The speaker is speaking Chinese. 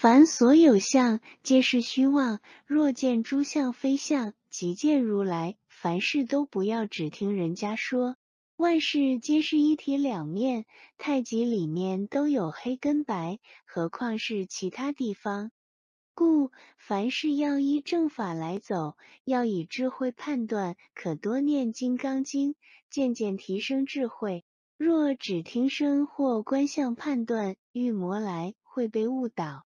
凡所有相，皆是虚妄。若见诸相非相，即见如来。凡事都不要只听人家说，万事皆是一体两面。太极里面都有黑跟白，何况是其他地方？故凡事要依正法来走，要以智慧判断，可多念金刚经，渐渐提升智慧。若只听声或观相判断，遇魔来会被误导。